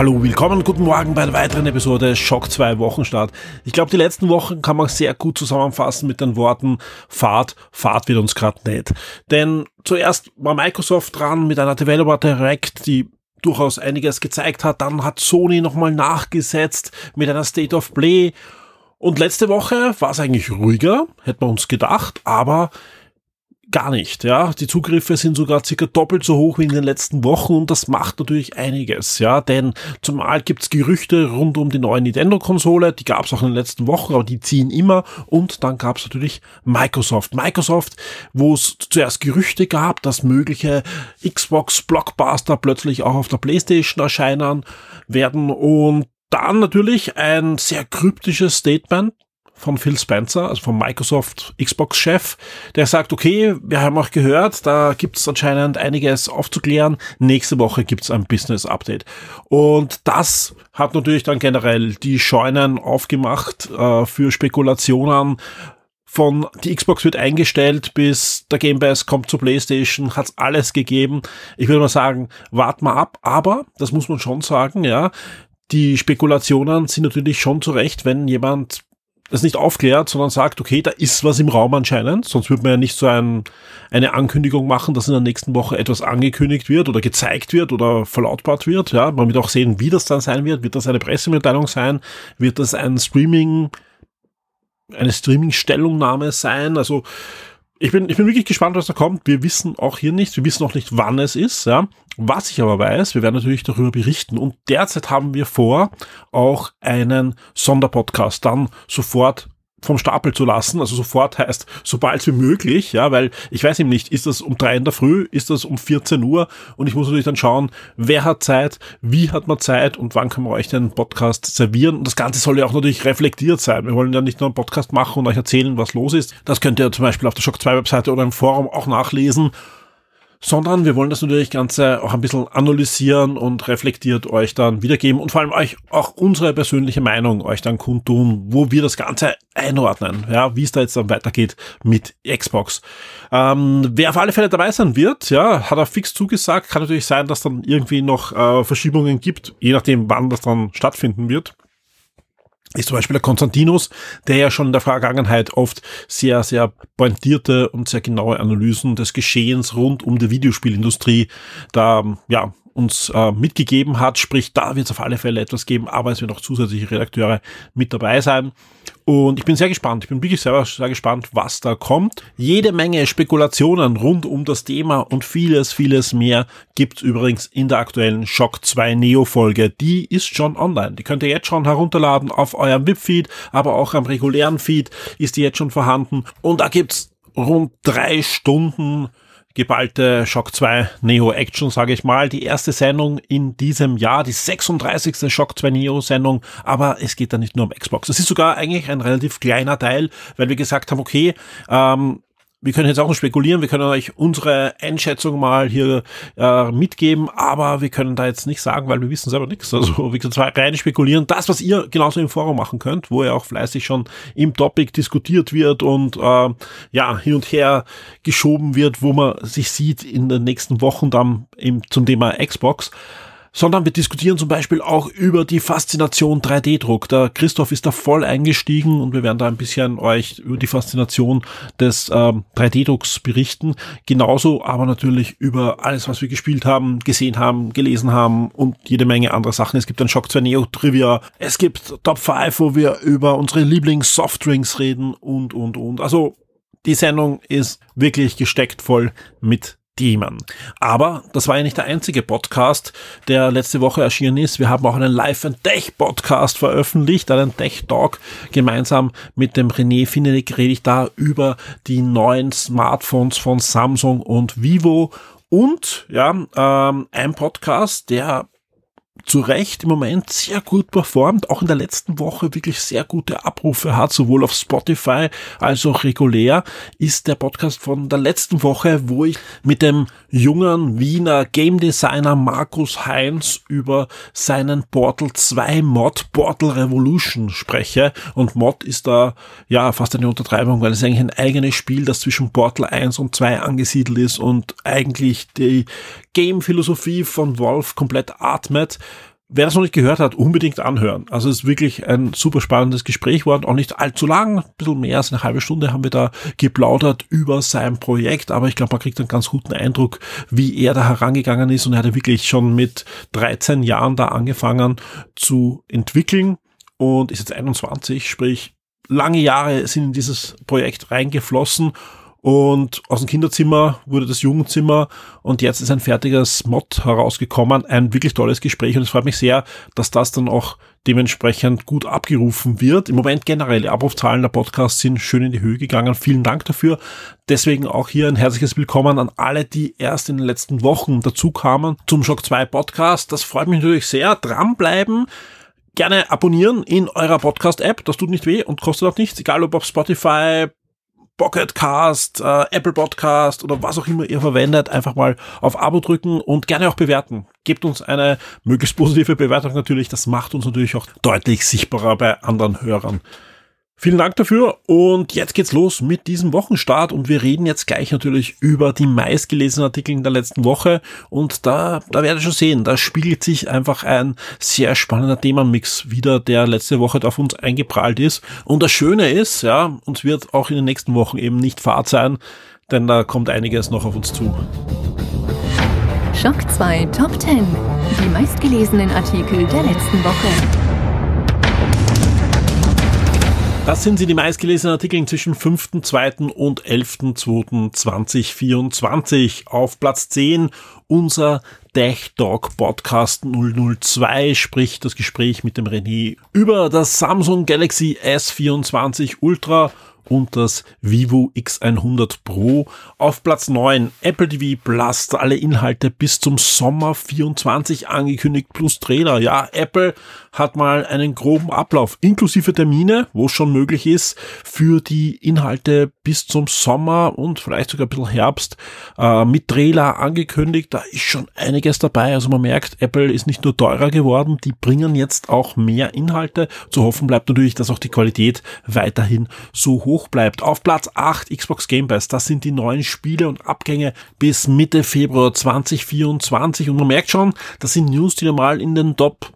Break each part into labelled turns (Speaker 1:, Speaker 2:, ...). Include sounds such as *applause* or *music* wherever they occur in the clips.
Speaker 1: Hallo, willkommen, guten Morgen bei einer weiteren Episode Schock 2 Wochenstart. Ich glaube, die letzten Wochen kann man sehr gut zusammenfassen mit den Worten Fahrt, Fahrt wird uns gerade nicht. Denn zuerst war Microsoft dran mit einer Developer Direct, die durchaus einiges gezeigt hat. Dann hat Sony nochmal nachgesetzt mit einer State of Play. Und letzte Woche war es eigentlich ruhiger, hätte man uns gedacht, aber gar nicht. Ja, die Zugriffe sind sogar circa doppelt so hoch wie in den letzten Wochen und das macht natürlich einiges. Ja, denn zumal gibt's Gerüchte rund um die neue Nintendo-Konsole, die gab's auch in den letzten Wochen, aber die ziehen immer. Und dann gab's natürlich Microsoft. Microsoft, wo es zuerst Gerüchte gab, dass mögliche Xbox Blockbuster plötzlich auch auf der PlayStation erscheinen werden und dann natürlich ein sehr kryptisches Statement von Phil Spencer, also vom Microsoft Xbox-Chef, der sagt, okay, wir haben auch gehört, da gibt es anscheinend einiges aufzuklären. Nächste Woche gibt es ein Business-Update. Und das hat natürlich dann generell die Scheunen aufgemacht äh, für Spekulationen. Von die Xbox wird eingestellt bis der Game Pass kommt zur PlayStation, hat's alles gegeben. Ich würde mal sagen, wart mal ab, aber das muss man schon sagen, ja. Die Spekulationen sind natürlich schon zurecht, wenn jemand das nicht aufklärt, sondern sagt, okay, da ist was im Raum anscheinend, sonst würde man ja nicht so ein, eine Ankündigung machen, dass in der nächsten Woche etwas angekündigt wird oder gezeigt wird oder verlautbart wird. Ja, man wird auch sehen, wie das dann sein wird. Wird das eine Pressemitteilung sein? Wird das ein Streaming, eine Streaming-Stellungnahme sein? Also ich bin, ich bin wirklich gespannt, was da kommt. Wir wissen auch hier nicht, wir wissen auch nicht, wann es ist. Ja. Was ich aber weiß, wir werden natürlich darüber berichten. Und derzeit haben wir vor, auch einen Sonderpodcast dann sofort vom Stapel zu lassen, also sofort heißt, sobald wie möglich, ja, weil ich weiß eben nicht, ist das um drei in der Früh, ist das um 14 Uhr und ich muss natürlich dann schauen, wer hat Zeit, wie hat man Zeit und wann können wir euch den Podcast servieren und das Ganze soll ja auch natürlich reflektiert sein. Wir wollen ja nicht nur einen Podcast machen und euch erzählen, was los ist. Das könnt ihr zum Beispiel auf der Shock 2 Webseite oder im Forum auch nachlesen sondern wir wollen das natürlich Ganze auch ein bisschen analysieren und reflektiert euch dann wiedergeben und vor allem euch auch unsere persönliche Meinung euch dann kundtun, wo wir das Ganze einordnen, ja, wie es da jetzt dann weitergeht mit Xbox. Ähm, wer auf alle Fälle dabei sein wird, ja, hat er fix zugesagt, kann natürlich sein, dass dann irgendwie noch äh, Verschiebungen gibt, je nachdem, wann das dann stattfinden wird ist zum Beispiel der Konstantinus, der ja schon in der Vergangenheit oft sehr, sehr pointierte und sehr genaue Analysen des Geschehens rund um die Videospielindustrie da, ja, uns äh, mitgegeben hat. Sprich, da wird es auf alle Fälle etwas geben, aber es werden auch zusätzliche Redakteure mit dabei sein. Und ich bin sehr gespannt. Ich bin wirklich selber sehr gespannt, was da kommt. Jede Menge Spekulationen rund um das Thema und vieles, vieles mehr gibt's übrigens in der aktuellen Shock 2 Neo Folge. Die ist schon online. Die könnt ihr jetzt schon herunterladen auf eurem VIP-Feed, aber auch am regulären Feed ist die jetzt schon vorhanden. Und da gibt's rund drei Stunden geballte Shock 2 Neo Action, sage ich mal. Die erste Sendung in diesem Jahr, die 36. Shock 2 Neo Sendung, aber es geht da nicht nur um Xbox. Es ist sogar eigentlich ein relativ kleiner Teil, weil wir gesagt haben, okay, ähm, wir können jetzt auch noch spekulieren, wir können euch unsere Einschätzung mal hier äh, mitgeben, aber wir können da jetzt nicht sagen, weil wir wissen selber nichts. Also wir können zwar rein spekulieren, das, was ihr genauso im Forum machen könnt, wo ja auch fleißig schon im Topic diskutiert wird und äh, ja, hin und her geschoben wird, wo man sich sieht in den nächsten Wochen dann eben zum Thema Xbox sondern wir diskutieren zum Beispiel auch über die Faszination 3D-Druck. Der Christoph ist da voll eingestiegen und wir werden da ein bisschen euch über die Faszination des ähm, 3D-Drucks berichten. Genauso aber natürlich über alles, was wir gespielt haben, gesehen haben, gelesen haben und jede Menge andere Sachen. Es gibt ein Shock 2 Neo Trivia, es gibt Top 5, wo wir über unsere Lieblings-Softdrinks reden und, und, und. Also die Sendung ist wirklich gesteckt voll mit Themen. Aber das war ja nicht der einzige Podcast, der letzte Woche erschienen ist. Wir haben auch einen Live and Tech Podcast veröffentlicht, einen Tech Talk. Gemeinsam mit dem René Finelik rede ich da über die neuen Smartphones von Samsung und Vivo und ja, ähm, ein Podcast, der zu Recht im Moment sehr gut performt, auch in der letzten Woche wirklich sehr gute Abrufe hat, sowohl auf Spotify als auch regulär, ist der Podcast von der letzten Woche, wo ich mit dem jungen Wiener Game Designer Markus Heinz über seinen Portal 2 Mod Portal Revolution spreche. Und Mod ist da ja fast eine Untertreibung, weil es eigentlich ein eigenes Spiel, das zwischen Portal 1 und 2 angesiedelt ist und eigentlich die Game-Philosophie von Wolf komplett atmet. Wer das noch nicht gehört hat, unbedingt anhören. Also es ist wirklich ein super spannendes Gespräch worden, auch nicht allzu lang, ein bisschen mehr als eine halbe Stunde haben wir da geplaudert über sein Projekt, aber ich glaube, man kriegt einen ganz guten Eindruck, wie er da herangegangen ist. Und er hat wirklich schon mit 13 Jahren da angefangen zu entwickeln. Und ist jetzt 21, sprich lange Jahre sind in dieses Projekt reingeflossen und aus dem Kinderzimmer wurde das Jugendzimmer und jetzt ist ein fertiges Mod herausgekommen. Ein wirklich tolles Gespräch und es freut mich sehr, dass das dann auch dementsprechend gut abgerufen wird. Im Moment generell, die Abrufzahlen der Podcasts sind schön in die Höhe gegangen. Vielen Dank dafür. Deswegen auch hier ein herzliches Willkommen an alle, die erst in den letzten Wochen dazu kamen zum Shock 2 Podcast. Das freut mich natürlich sehr. Dranbleiben gerne abonnieren in eurer Podcast-App. Das tut nicht weh und kostet auch nichts, egal ob auf Spotify, Pocket Cast, äh, Apple Podcast oder was auch immer ihr verwendet, einfach mal auf Abo drücken und gerne auch bewerten. Gebt uns eine möglichst positive Bewertung natürlich. Das macht uns natürlich auch deutlich sichtbarer bei anderen Hörern. Vielen Dank dafür und jetzt geht's los mit diesem Wochenstart und wir reden jetzt gleich natürlich über die meistgelesenen Artikel in der letzten Woche und da, da werdet ihr schon sehen, da spiegelt sich einfach ein sehr spannender Themenmix wieder, der letzte Woche auf uns eingeprallt ist und das Schöne ist, ja, uns wird auch in den nächsten Wochen eben nicht Fahrt sein, denn da kommt einiges noch auf uns zu.
Speaker 2: Schock 2 Top 10. Die meistgelesenen Artikel der letzten Woche.
Speaker 1: Das sind sie, die meistgelesenen Artikel zwischen 5.2. und 11.2.2024. Auf Platz 10 unser Tech Dog Podcast 002 spricht das Gespräch mit dem René über das Samsung Galaxy S24 Ultra und das Vivo X100 Pro. Auf Platz 9 Apple TV Plus, alle Inhalte bis zum Sommer 24 angekündigt plus Trailer. Ja, Apple hat mal einen groben Ablauf inklusive Termine, wo es schon möglich ist, für die Inhalte bis zum Sommer und vielleicht sogar ein bisschen Herbst äh, mit Trailer angekündigt. Da ist schon einiges dabei. Also man merkt, Apple ist nicht nur teurer geworden, die bringen jetzt auch mehr Inhalte. Zu hoffen bleibt natürlich, dass auch die Qualität weiterhin so hoch bleibt. Auf Platz 8 Xbox Game Pass. Das sind die neuen Spiele und Abgänge bis Mitte Februar 2024. Und man merkt schon, das sind News, die normal in den Top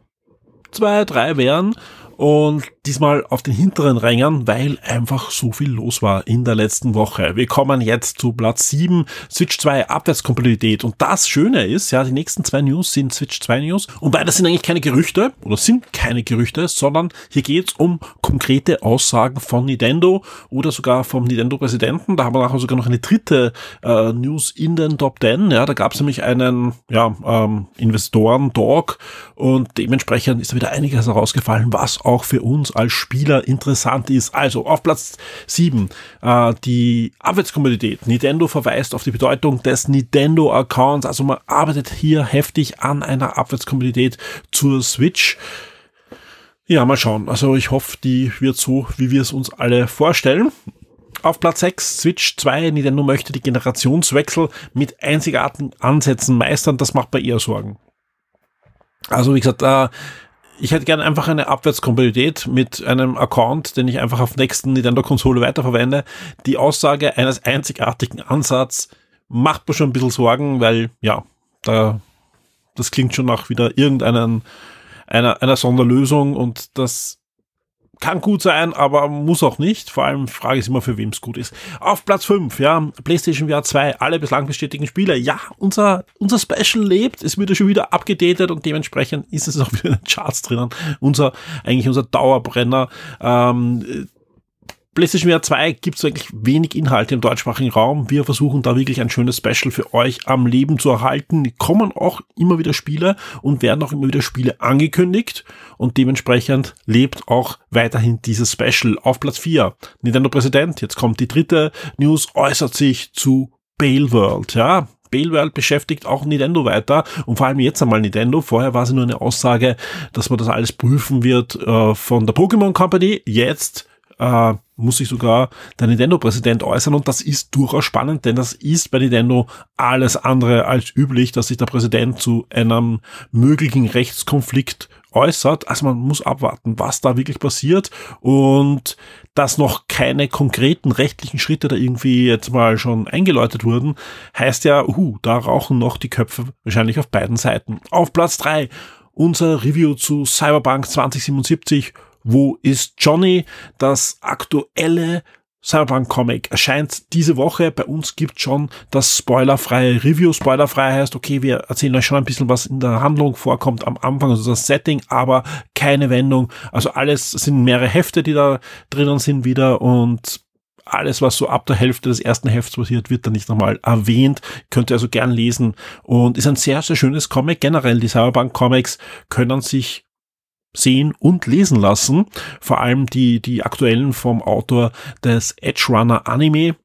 Speaker 1: 2, 3 wären und diesmal auf den hinteren Rängen, weil einfach so viel los war in der letzten Woche. Wir kommen jetzt zu Platz 7, Switch 2 Abwärtskompatibilität. Und das Schöne ist, ja, die nächsten zwei News sind Switch 2 News. Und beide sind eigentlich keine Gerüchte oder sind keine Gerüchte, sondern hier geht's um konkrete Aussagen von Nintendo oder sogar vom Nintendo-Präsidenten. Da haben wir nachher sogar noch eine dritte äh, News in den Top 10. Ja, da gab's nämlich einen ja, ähm, Investoren-Talk und dementsprechend ist da wieder einiges herausgefallen, was auch für uns als Spieler interessant ist. Also auf Platz 7 äh, die Abwärtskompatibilität. Nintendo verweist auf die Bedeutung des Nintendo-Accounts. Also man arbeitet hier heftig an einer Abwärtskompatibilität zur Switch. Ja, mal schauen. Also ich hoffe, die wird so, wie wir es uns alle vorstellen. Auf Platz 6 Switch 2. Nintendo möchte die Generationswechsel mit einzigartigen Ansätzen meistern. Das macht bei ihr Sorgen. Also wie gesagt, äh, ich hätte gerne einfach eine Abwärtskompatibilität mit einem Account, den ich einfach auf nächsten Nintendo-Konsole weiterverwende. Die Aussage eines einzigartigen Ansatzes macht mir schon ein bisschen Sorgen, weil, ja, da, das klingt schon nach wieder irgendeinen, einer, einer Sonderlösung und das kann gut sein, aber muss auch nicht. Vor allem frage ich immer, für wem es gut ist. Auf Platz 5, ja, PlayStation VR 2, alle bislang bestätigten Spiele. Ja, unser, unser Special lebt, es wird ja schon wieder abgedatet und dementsprechend ist es auch *laughs* wieder in den Charts drinnen. Unser, eigentlich unser Dauerbrenner. Ähm, PlayStation VR 2 gibt es eigentlich wenig Inhalte im deutschsprachigen Raum. Wir versuchen da wirklich ein schönes Special für euch am Leben zu erhalten. Kommen auch immer wieder Spiele und werden auch immer wieder Spiele angekündigt und dementsprechend lebt auch weiterhin dieses Special. Auf Platz 4, Nintendo Präsident, jetzt kommt die dritte News, äußert sich zu Bale World, ja. Baleworld beschäftigt auch Nintendo weiter und vor allem jetzt einmal Nintendo. Vorher war es nur eine Aussage, dass man das alles prüfen wird äh, von der Pokémon Company. Jetzt äh, muss sich sogar der Nintendo-Präsident äußern und das ist durchaus spannend, denn das ist bei Nintendo alles andere als üblich, dass sich der Präsident zu einem möglichen Rechtskonflikt äußert. Also man muss abwarten, was da wirklich passiert und dass noch keine konkreten rechtlichen Schritte da irgendwie jetzt mal schon eingeläutet wurden, heißt ja, uh, da rauchen noch die Köpfe wahrscheinlich auf beiden Seiten. Auf Platz drei unser Review zu Cyberpunk 2077 wo ist Johnny? Das aktuelle Cyberpunk-Comic erscheint diese Woche. Bei uns gibt schon das spoilerfreie Review. Spoilerfrei heißt, okay, wir erzählen euch schon ein bisschen, was in der Handlung vorkommt am Anfang, also das Setting, aber keine Wendung. Also alles sind mehrere Hefte, die da drinnen sind wieder und alles, was so ab der Hälfte des ersten Hefts passiert, wird dann nicht nochmal erwähnt. Könnt ihr also gern lesen und ist ein sehr, sehr schönes Comic. Generell, die Cyberpunk-Comics können sich sehen und lesen lassen. Vor allem die, die aktuellen vom Autor des Edge Runner Anime.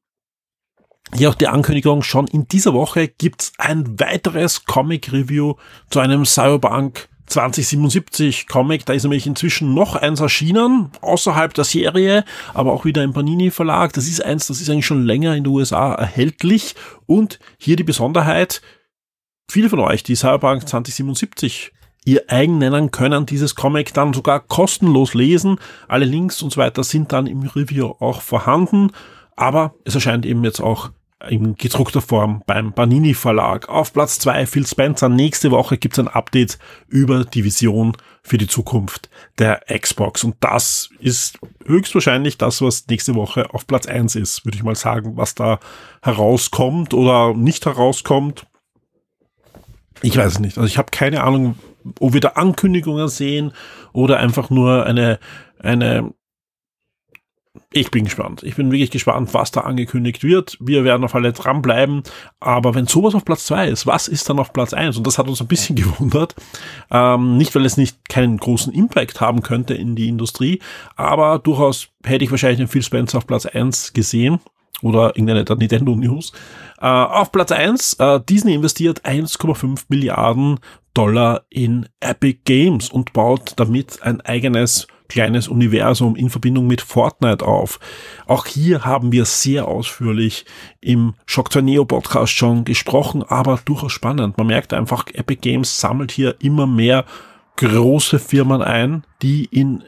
Speaker 1: Hier auch die Ankündigung, schon in dieser Woche gibt's ein weiteres Comic-Review zu einem Cyberpunk 2077 Comic. Da ist nämlich inzwischen noch eins erschienen, außerhalb der Serie, aber auch wieder im Panini Verlag. Das ist eins, das ist eigentlich schon länger in den USA erhältlich. Und hier die Besonderheit, viele von euch, die Cyberpunk 2077 ihr eigen nennen können, dieses Comic dann sogar kostenlos lesen. Alle Links und so weiter sind dann im Review auch vorhanden, aber es erscheint eben jetzt auch in gedruckter Form beim Panini Verlag. Auf Platz zwei Phil Spencer. Nächste Woche gibt's ein Update über die Vision für die Zukunft der Xbox. Und das ist höchstwahrscheinlich das, was nächste Woche auf Platz eins ist, würde ich mal sagen, was da herauskommt oder nicht herauskommt. Ich weiß es nicht. Also ich habe keine Ahnung, ob wir da Ankündigungen sehen oder einfach nur eine, eine, ich bin gespannt. Ich bin wirklich gespannt, was da angekündigt wird. Wir werden auf alle dranbleiben. Aber wenn sowas auf Platz zwei ist, was ist dann auf Platz eins? Und das hat uns ein bisschen gewundert. Ähm, nicht, weil es nicht keinen großen Impact haben könnte in die Industrie, aber durchaus hätte ich wahrscheinlich den Phil Spencer auf Platz eins gesehen oder irgendeine Nintendo News. Äh, auf Platz eins äh, Disney investiert 1,5 Milliarden Dollar in Epic Games und baut damit ein eigenes kleines Universum in Verbindung mit Fortnite auf. Auch hier haben wir sehr ausführlich im Shock Neo Podcast schon gesprochen, aber durchaus spannend. Man merkt einfach, Epic Games sammelt hier immer mehr große Firmen ein, die in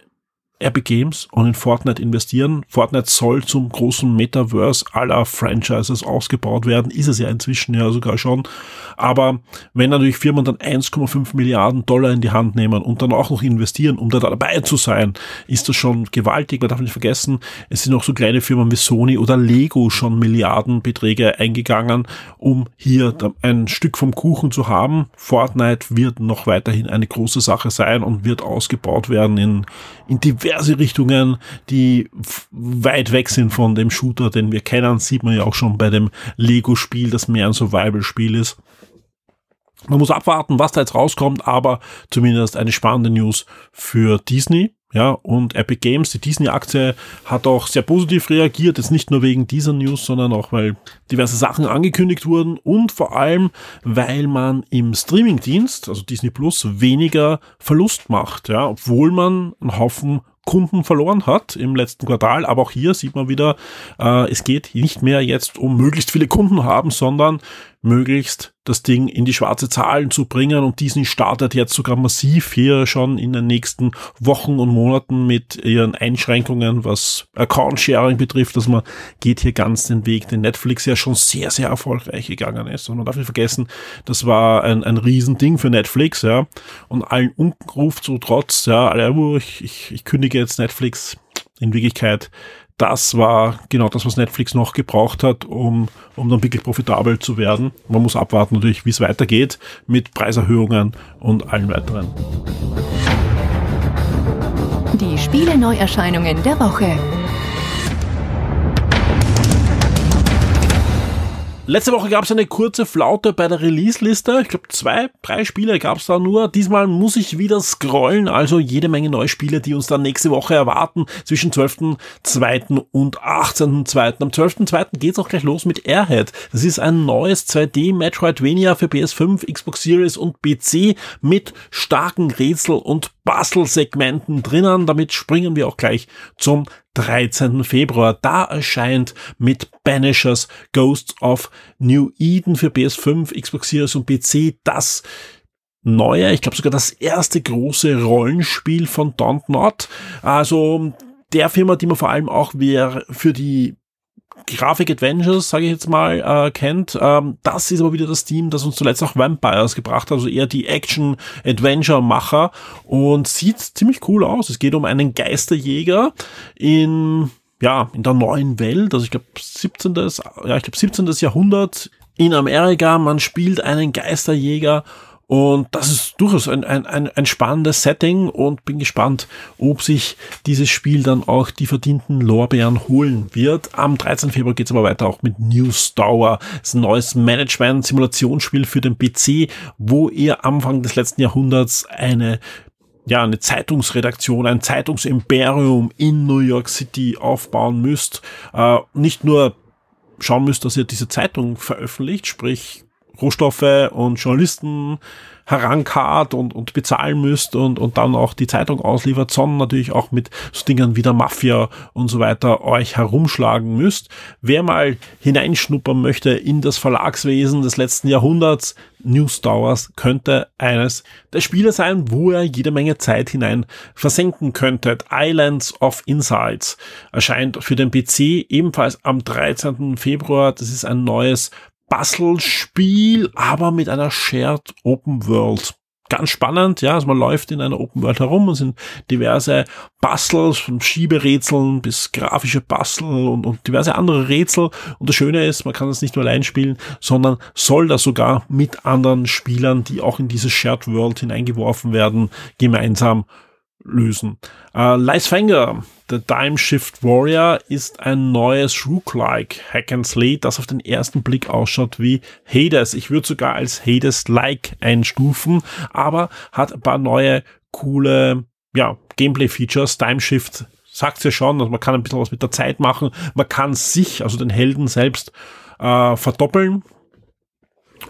Speaker 1: Epic Games und in Fortnite investieren. Fortnite soll zum großen Metaverse aller Franchises ausgebaut werden. Ist es ja inzwischen ja sogar schon. Aber wenn natürlich Firmen dann 1,5 Milliarden Dollar in die Hand nehmen und dann auch noch investieren, um da dabei zu sein, ist das schon gewaltig. Man darf nicht vergessen, es sind auch so kleine Firmen wie Sony oder Lego schon Milliardenbeträge eingegangen, um hier ein Stück vom Kuchen zu haben. Fortnite wird noch weiterhin eine große Sache sein und wird ausgebaut werden in, in diversen diverse Richtungen, die weit weg sind von dem Shooter, den wir kennen. Sieht man ja auch schon bei dem Lego-Spiel, das mehr ein Survival-Spiel ist. Man muss abwarten, was da jetzt rauskommt, aber zumindest eine spannende News für Disney. Ja, und Epic Games, die Disney-Aktie, hat auch sehr positiv reagiert. Jetzt nicht nur wegen dieser News, sondern auch, weil diverse Sachen angekündigt wurden und vor allem, weil man im Streaming-Dienst, also Disney Plus, weniger Verlust macht. Ja, obwohl man einen Haufen Kunden verloren hat im letzten Quartal. Aber auch hier sieht man wieder, äh, es geht nicht mehr jetzt um möglichst viele Kunden haben, sondern möglichst das Ding in die schwarze Zahlen zu bringen. Und Disney startet jetzt sogar massiv hier schon in den nächsten Wochen und Monaten mit ihren Einschränkungen, was Account Sharing betrifft. dass man geht hier ganz den Weg, den Netflix ja schon sehr, sehr erfolgreich gegangen ist. Und man darf nicht vergessen, das war ein, ein Riesending für Netflix, ja. Und allen Unruf zu trotz, ja, alle, oh, ich, ich, ich kündige jetzt Netflix. In Wirklichkeit das war genau das, was Netflix noch gebraucht hat, um, um dann wirklich profitabel zu werden. Man muss abwarten natürlich, wie es weitergeht mit Preiserhöhungen und allen weiteren.
Speaker 2: Die Spiele Neuerscheinungen der Woche.
Speaker 1: Letzte Woche gab es eine kurze Flaute bei der Release-Liste. Ich glaube, zwei, drei Spiele gab es da nur. Diesmal muss ich wieder scrollen, also jede Menge neue Spiele, die uns dann nächste Woche erwarten, zwischen 12.2. und 18.2. Am 12.2. geht's auch gleich los mit Airhead. Das ist ein neues 2D Metroidvania für PS5, Xbox Series und PC mit starken Rätsel- und Bastel-Segmenten drinnen. Damit springen wir auch gleich zum 13. Februar. Da erscheint mit Banishers Ghosts of New Eden für PS5, Xbox Series und PC das neue, ich glaube sogar das erste große Rollenspiel von Don't Not. Also der Firma, die man vor allem auch für die Grafik Adventures, sage ich jetzt mal, äh, kennt. Ähm, das ist aber wieder das Team, das uns zuletzt auch Vampires gebracht hat, also eher die Action-Adventure-Macher und sieht ziemlich cool aus. Es geht um einen Geisterjäger in ja, in der neuen Welt, also ich glaube 17. Ja, ich glaube 17. Jahrhundert in Amerika. Man spielt einen Geisterjäger und das ist durchaus ein, ein, ein, ein spannendes Setting und bin gespannt, ob sich dieses Spiel dann auch die verdienten Lorbeeren holen wird. Am 13. Februar geht es aber weiter auch mit News Tower. Das ist ein neues Management-Simulationsspiel für den PC, wo ihr Anfang des letzten Jahrhunderts eine ja, eine Zeitungsredaktion, ein Zeitungsimperium in New York City aufbauen müsst. Äh, nicht nur schauen müsst, dass ihr diese Zeitung veröffentlicht, sprich Rohstoffe und Journalisten herankarrt und, und bezahlen müsst und, und dann auch die Zeitung ausliefert, sondern natürlich auch mit so Dingen wie der Mafia und so weiter euch herumschlagen müsst. Wer mal hineinschnuppern möchte in das Verlagswesen des letzten Jahrhunderts, News Towers könnte eines der Spiele sein, wo ihr jede Menge Zeit hinein versenken könntet. Islands of Insights erscheint für den PC ebenfalls am 13. Februar. Das ist ein neues Puzzle-Spiel, aber mit einer Shared Open World. Ganz spannend, ja, also man läuft in einer Open World herum und sind diverse Puzzles, von Schieberätseln bis grafische Puzzle und, und diverse andere Rätsel. Und das Schöne ist, man kann es nicht nur allein spielen, sondern soll das sogar mit anderen Spielern, die auch in diese Shared World hineingeworfen werden, gemeinsam lösen. Äh, Lice Finger, The Time Shift Warrior, ist ein neues Rook-like Hack and Slay, das auf den ersten Blick ausschaut wie Hades. Ich würde sogar als Hades-like einstufen, aber hat ein paar neue coole ja, Gameplay-Features. Time Shift sagt's ja schon, also man kann ein bisschen was mit der Zeit machen. Man kann sich, also den Helden selbst, äh, verdoppeln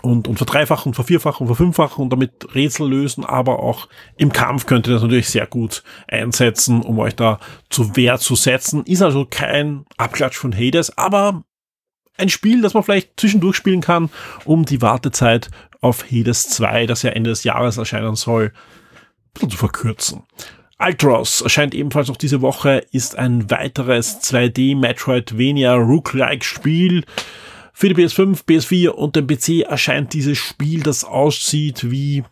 Speaker 1: und, und verdreifachen und vervierfachen und verfünffachen und damit Rätsel lösen, aber auch im Kampf könnt ihr das natürlich sehr gut einsetzen, um euch da zu Wehr zu setzen. Ist also kein Abklatsch von Hades, aber ein Spiel, das man vielleicht zwischendurch spielen kann, um die Wartezeit auf Hades 2, das ja Ende des Jahres erscheinen soll, zu verkürzen. Ultros erscheint ebenfalls noch diese Woche, ist ein weiteres 2D Metroidvania Rook-like Spiel für die PS5, PS4 und den PC erscheint dieses Spiel, das aussieht wie,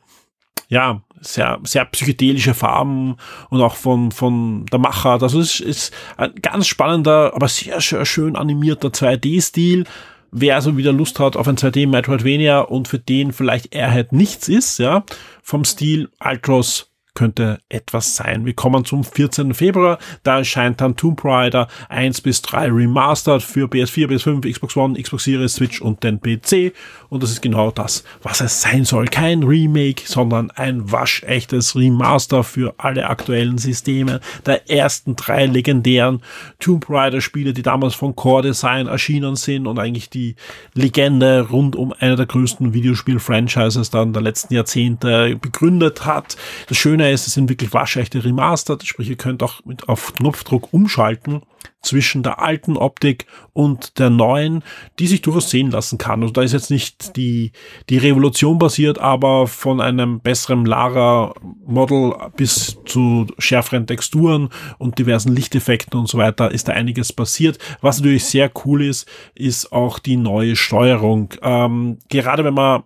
Speaker 1: ja, sehr, sehr psychedelische Farben und auch von, von der Machart. Also es ist ein ganz spannender, aber sehr, sehr schön animierter 2D-Stil. Wer also wieder Lust hat auf ein 2D Metroidvania und für den vielleicht Airhead nichts ist, ja, vom Stil Ultros könnte etwas sein. Wir kommen zum 14. Februar. Da erscheint dann Tomb Raider 1 bis 3 Remastered für PS4, PS5, Xbox One, Xbox Series, Switch und den PC. Und das ist genau das, was es sein soll. Kein Remake, sondern ein waschechtes Remaster für alle aktuellen Systeme der ersten drei legendären Tomb Raider Spiele, die damals von Core Design erschienen sind und eigentlich die Legende rund um einer der größten Videospiel-Franchises dann der letzten Jahrzehnte begründet hat. Das Schöne Schöne ist, es sind wirklich waschechte Remastered, sprich ihr könnt auch mit auf Knopfdruck umschalten zwischen der alten Optik und der neuen, die sich durchaus sehen lassen kann. Also da ist jetzt nicht die, die Revolution basiert, aber von einem besseren Lara-Model bis zu schärferen Texturen und diversen Lichteffekten und so weiter ist da einiges passiert. Was natürlich sehr cool ist, ist auch die neue Steuerung. Ähm, gerade wenn man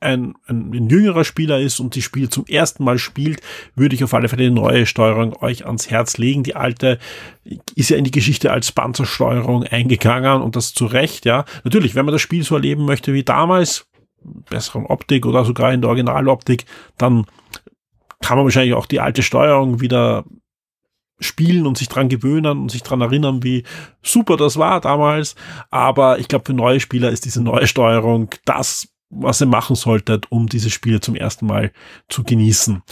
Speaker 1: ein, ein, ein jüngerer Spieler ist und die Spiel zum ersten Mal spielt, würde ich auf alle Fälle die neue Steuerung euch ans Herz legen. Die alte ist ja in die Geschichte als Panzersteuerung eingegangen und das zu Recht, ja. Natürlich, wenn man das Spiel so erleben möchte wie damals, besseren Optik oder sogar in der Originaloptik, dann kann man wahrscheinlich auch die alte Steuerung wieder spielen und sich dran gewöhnen und sich dran erinnern, wie super das war damals. Aber ich glaube, für neue Spieler ist diese neue Steuerung das, was ihr machen solltet, um diese Spiele zum ersten Mal zu genießen.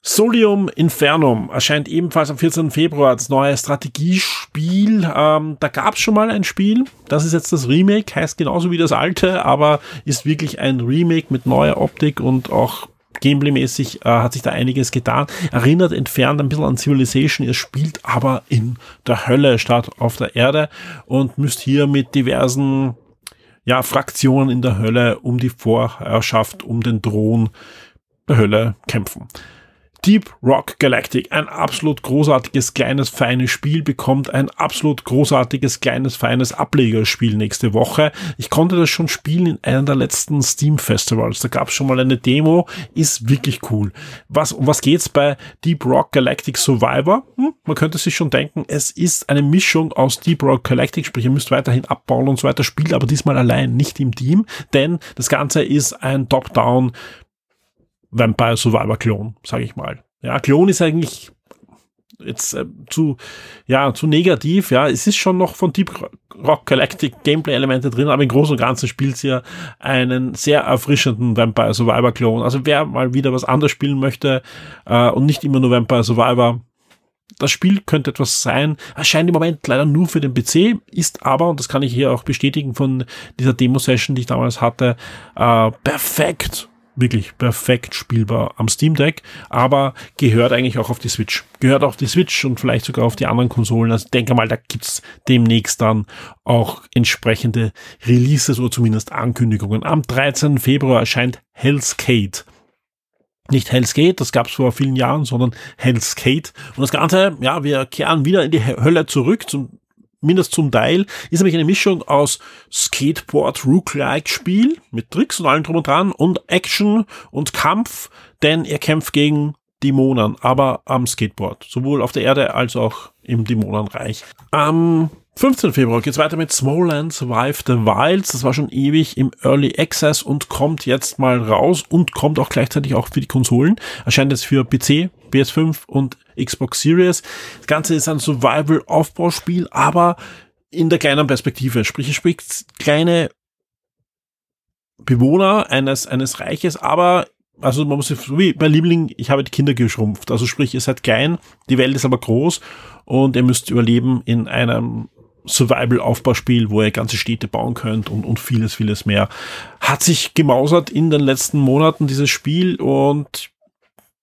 Speaker 1: Solium Infernum erscheint ebenfalls am 14. Februar das neue Strategiespiel. Ähm, da gab es schon mal ein Spiel. Das ist jetzt das Remake, heißt genauso wie das alte, aber ist wirklich ein Remake mit neuer Optik und auch Gameplay-mäßig äh, hat sich da einiges getan. Erinnert entfernt ein bisschen an Civilization. Es spielt aber in der Hölle statt auf der Erde und müsst hier mit diversen ja, Fraktionen in der Hölle um die Vorherrschaft, um den Thron der Hölle kämpfen. Deep Rock Galactic, ein absolut großartiges, kleines, feines Spiel, bekommt ein absolut großartiges, kleines, feines Ablegerspiel nächste Woche. Ich konnte das schon spielen in einem der letzten Steam Festivals. Da gab es schon mal eine Demo, ist wirklich cool. Was, um was geht's bei Deep Rock Galactic Survivor? Hm, man könnte sich schon denken, es ist eine Mischung aus Deep Rock Galactic, sprich ihr müsst weiterhin abbauen und so weiter, spielt aber diesmal allein, nicht im Team, denn das Ganze ist ein Top-Down Vampire Survivor Klon, sage ich mal. Ja, Klon ist eigentlich jetzt äh, zu ja zu negativ. Ja, es ist schon noch von Deep Rock Galactic Gameplay Elemente drin, aber im Großen und Ganzen spielt sie ja einen sehr erfrischenden Vampire Survivor Klon. Also wer mal wieder was anderes spielen möchte äh, und nicht immer nur Vampire Survivor, das Spiel könnte etwas sein, erscheint im Moment leider nur für den PC, ist aber, und das kann ich hier auch bestätigen von dieser Demo-Session, die ich damals hatte, äh, perfekt wirklich perfekt spielbar am Steam Deck, aber gehört eigentlich auch auf die Switch. Gehört auf die Switch und vielleicht sogar auf die anderen Konsolen. Also denke mal, da gibt's demnächst dann auch entsprechende Releases oder zumindest Ankündigungen. Am 13. Februar erscheint Hell's Gate nicht Hell's Gate, das gab's vor vielen Jahren, sondern Hell's Gate. Und das Ganze, ja, wir kehren wieder in die Hölle zurück, zum mindestens zum Teil, ist nämlich eine Mischung aus Skateboard Rook-like Spiel mit Tricks und allem drum und dran und Action und Kampf, denn er kämpft gegen Dämonen, aber am Skateboard, sowohl auf der Erde als auch im Dämonenreich. Am 15. Februar geht's weiter mit Smallland Survive the Wilds. Das war schon ewig im Early Access und kommt jetzt mal raus und kommt auch gleichzeitig auch für die Konsolen. Erscheint jetzt für PC, PS5 und Xbox Series. Das Ganze ist ein Survival-Aufbauspiel, aber in der kleinen Perspektive. Sprich, es spricht kleine Bewohner eines, eines Reiches, aber also man muss so wie bei Liebling, ich habe die Kinder geschrumpft. Also sprich, ihr seid klein, die Welt ist aber groß und ihr müsst überleben in einem Survival-Aufbauspiel, wo ihr ganze Städte bauen könnt und, und vieles, vieles mehr. Hat sich gemausert in den letzten Monaten dieses Spiel und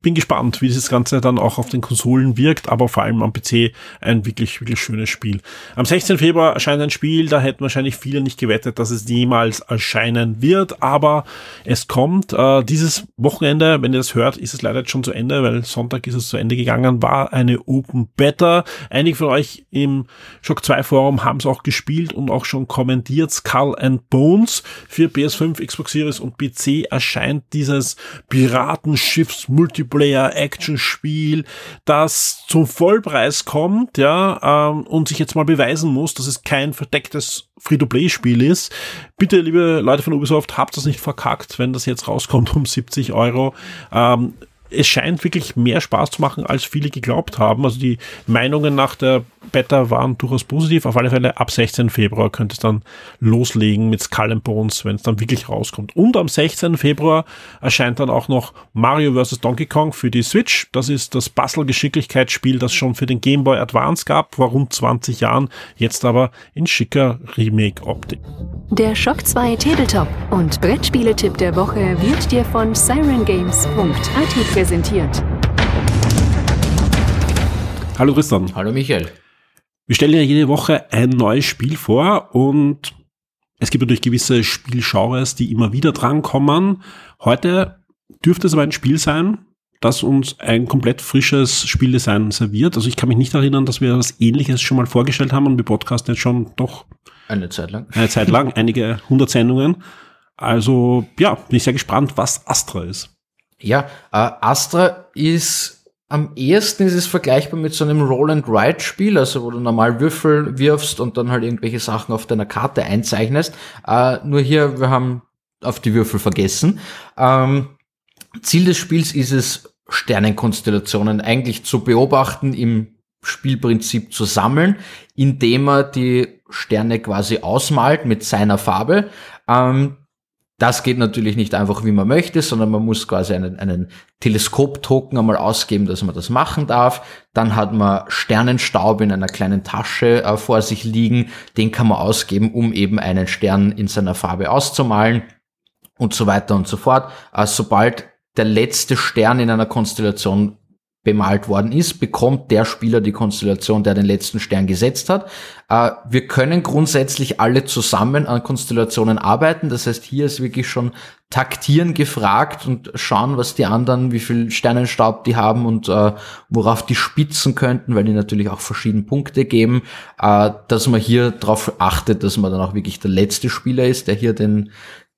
Speaker 1: bin gespannt, wie das Ganze dann auch auf den Konsolen wirkt, aber vor allem am PC ein wirklich, wirklich schönes Spiel. Am 16. Februar erscheint ein Spiel, da hätten wahrscheinlich viele nicht gewettet, dass es jemals erscheinen wird, aber es kommt. Äh, dieses Wochenende, wenn ihr das hört, ist es leider jetzt schon zu Ende, weil Sonntag ist es zu Ende gegangen, war eine Open Beta. Einige von euch im Shock 2 Forum haben es auch gespielt und auch schon kommentiert. Skull and Bones für PS5, Xbox Series und PC erscheint dieses Piratenschiffs Multiplayer Multiplayer-Action-Spiel, das zum Vollpreis kommt, ja, ähm, und sich jetzt mal beweisen muss, dass es kein verdecktes Free-to-Play-Spiel ist. Bitte, liebe Leute von Ubisoft, habt das nicht verkackt, wenn das jetzt rauskommt um 70 Euro. Ähm, es scheint wirklich mehr Spaß zu machen, als viele geglaubt haben. Also die Meinungen nach der Beta waren durchaus positiv. Auf alle Fälle ab 16. Februar könnte es dann loslegen mit Skull and Bones, wenn es dann wirklich rauskommt. Und am 16. Februar erscheint dann auch noch Mario vs. Donkey Kong für die Switch. Das ist das Puzzle-Geschicklichkeitsspiel, das schon für den Game Boy Advance gab, vor rund 20 Jahren, jetzt aber in schicker Remake-Optik.
Speaker 2: Der Shock 2 Tabletop und Brettspiele-Tipp der Woche wird dir von sirengames.at präsentiert.
Speaker 1: Hallo Tristan.
Speaker 3: Hallo Michael.
Speaker 1: Wir stellen ja jede Woche ein neues Spiel vor und es gibt natürlich gewisse Spielgenres, die immer wieder drankommen. Heute dürfte es aber ein Spiel sein, das uns ein komplett frisches Spieldesign serviert. Also ich kann mich nicht erinnern, dass wir etwas ähnliches schon mal vorgestellt haben und wir podcasten jetzt schon doch
Speaker 3: eine Zeit lang.
Speaker 1: Eine Zeit lang, einige hundert Sendungen. Also ja, bin ich sehr gespannt, was Astra ist.
Speaker 3: Ja, äh, Astra ist am ehesten ist es vergleichbar mit so einem Roll-and-Ride-Spiel, also wo du normal Würfel wirfst und dann halt irgendwelche Sachen auf deiner Karte einzeichnest. Äh, nur hier, wir haben auf die Würfel vergessen. Ähm, Ziel des Spiels ist es, Sternenkonstellationen eigentlich zu beobachten im Spielprinzip zu sammeln, indem er die Sterne quasi ausmalt mit seiner Farbe. Ähm, das geht natürlich nicht einfach, wie man möchte, sondern man muss quasi einen, einen Teleskop-Token einmal ausgeben, dass man das machen darf. Dann hat man Sternenstaub in einer kleinen Tasche äh, vor sich liegen. Den kann man ausgeben, um eben einen Stern in seiner Farbe auszumalen und so weiter und so fort. Äh, sobald der letzte Stern in einer Konstellation bemalt worden ist, bekommt der Spieler die Konstellation, der den letzten Stern gesetzt hat. Äh, wir können grundsätzlich alle zusammen an Konstellationen arbeiten. Das heißt, hier ist wirklich schon taktieren gefragt und schauen, was die anderen, wie viel Sternenstaub die haben und äh, worauf die spitzen könnten, weil die natürlich auch verschiedene Punkte geben, äh, dass man hier darauf achtet, dass man dann auch wirklich der letzte Spieler ist, der hier den,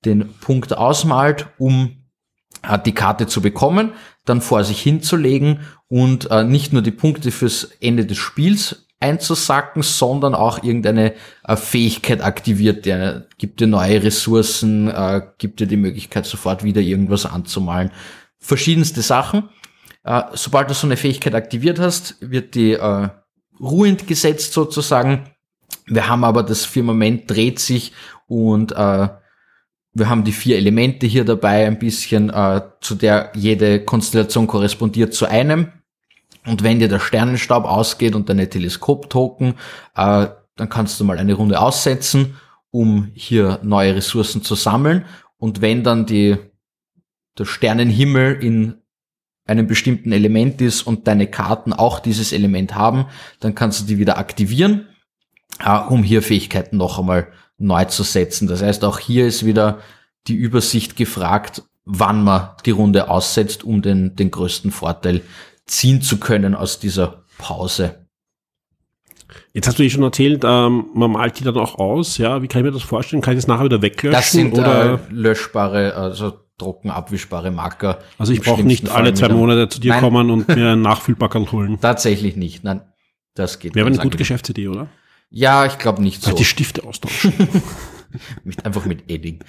Speaker 3: den Punkt ausmalt, um die Karte zu bekommen, dann vor sich hinzulegen und äh, nicht nur die Punkte fürs Ende des Spiels einzusacken, sondern auch irgendeine äh, Fähigkeit aktiviert, der gibt dir neue Ressourcen, äh, gibt dir die Möglichkeit sofort wieder irgendwas anzumalen. Verschiedenste Sachen. Äh, sobald du so eine Fähigkeit aktiviert hast, wird die äh, ruhend gesetzt sozusagen. Wir haben aber das Firmament dreht sich und äh, wir haben die vier Elemente hier dabei, ein bisschen, äh, zu der jede Konstellation korrespondiert zu einem. Und wenn dir der Sternenstaub ausgeht und deine Teleskop-Token, äh, dann kannst du mal eine Runde aussetzen, um hier neue Ressourcen zu sammeln. Und wenn dann die, der Sternenhimmel in einem bestimmten Element ist und deine Karten auch dieses Element haben, dann kannst du die wieder aktivieren, äh, um hier Fähigkeiten noch einmal neu zu setzen. Das heißt, auch hier ist wieder die Übersicht gefragt, wann man die Runde aussetzt, um den, den größten Vorteil ziehen zu können aus dieser Pause.
Speaker 1: Jetzt hast du eh schon erzählt, ähm, man malt die dann auch aus, ja. Wie kann ich mir das vorstellen? Kann ich das nachher wieder weglöschen?
Speaker 3: Das sind oder? Äh, löschbare, also trocken abwischbare Marker.
Speaker 1: Also ich brauche nicht alle zwei Monate zu dir Nein. kommen und *laughs* mir einen Nachfüllbackerl holen.
Speaker 3: Tatsächlich nicht. Nein, das geht.
Speaker 1: Wäre eine gute Geschäftsidee, oder?
Speaker 3: Ja, ich glaube nicht
Speaker 1: so. die Stifte austauschen. *laughs*
Speaker 3: einfach mit Edding.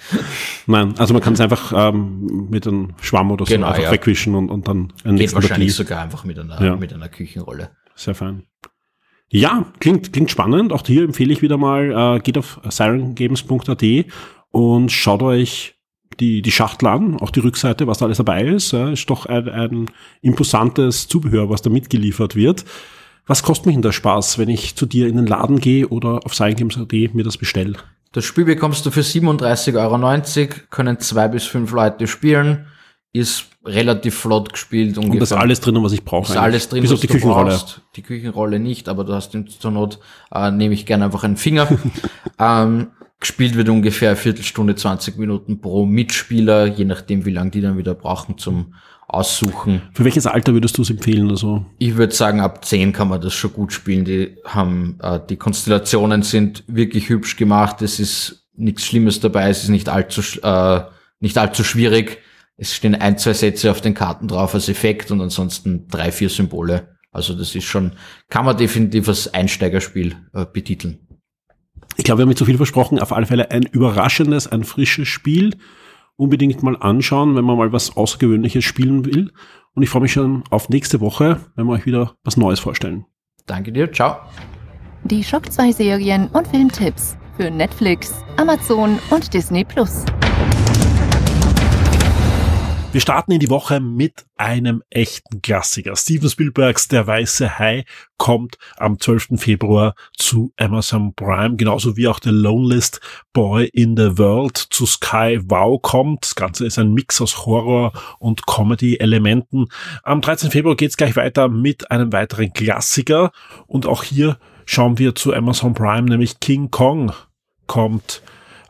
Speaker 1: Nein, also man kann es einfach ähm, mit einem Schwamm oder so genau, einfach ja. wegwischen und, und dann
Speaker 3: ein Geht wahrscheinlich sogar einfach mit einer, ja. mit einer Küchenrolle.
Speaker 1: Sehr fein. Ja, klingt, klingt spannend. Auch hier empfehle ich wieder mal, äh, geht auf sirengames.at und schaut euch die, die Schachtel an, auch die Rückseite, was da alles dabei ist. Ja, ist doch ein, ein imposantes Zubehör, was da mitgeliefert wird. Was kostet mich denn der Spaß, wenn ich zu dir in den Laden gehe oder auf ScienGames.at mir das bestelle?
Speaker 3: Das Spiel bekommst du für 37,90 Euro, können zwei bis fünf Leute spielen, ist relativ flott gespielt.
Speaker 1: Ungefähr. Und das ist alles drin, was ich brauche.
Speaker 3: Ist alles drin, bis was auf die du Küchenrolle. brauchst. Die Küchenrolle nicht, aber du hast zur Not, äh, nehme ich gerne einfach einen Finger. *laughs* ähm, gespielt wird ungefähr eine Viertelstunde, 20 Minuten pro Mitspieler, je nachdem, wie lange die dann wieder brauchen zum aussuchen.
Speaker 1: Für welches Alter würdest du es empfehlen? Also?
Speaker 3: Ich würde sagen, ab 10 kann man das schon gut spielen. Die haben, äh, die Konstellationen sind wirklich hübsch gemacht. Es ist nichts Schlimmes dabei. Es ist nicht allzu, äh, nicht allzu schwierig. Es stehen ein, zwei Sätze auf den Karten drauf als Effekt und ansonsten drei, vier Symbole. Also das ist schon, kann man definitiv als Einsteigerspiel äh, betiteln.
Speaker 1: Ich glaube, wir haben mit zu viel versprochen. Auf alle Fälle ein überraschendes, ein frisches Spiel unbedingt mal anschauen, wenn man mal was Außergewöhnliches spielen will. Und ich freue mich schon auf nächste Woche, wenn wir euch wieder was Neues vorstellen.
Speaker 3: Danke dir, ciao.
Speaker 2: Die Shock 2 Serien und Filmtipps für Netflix, Amazon und Disney Plus.
Speaker 1: Wir starten in die Woche mit einem echten Klassiker. Steven Spielbergs Der Weiße Hai kommt am 12. Februar zu Amazon Prime, genauso wie auch der Lonelist Boy in the World zu Sky Wow kommt. Das Ganze ist ein Mix aus Horror und Comedy-Elementen. Am 13. Februar geht's gleich weiter mit einem weiteren Klassiker und auch hier schauen wir zu Amazon Prime, nämlich King Kong kommt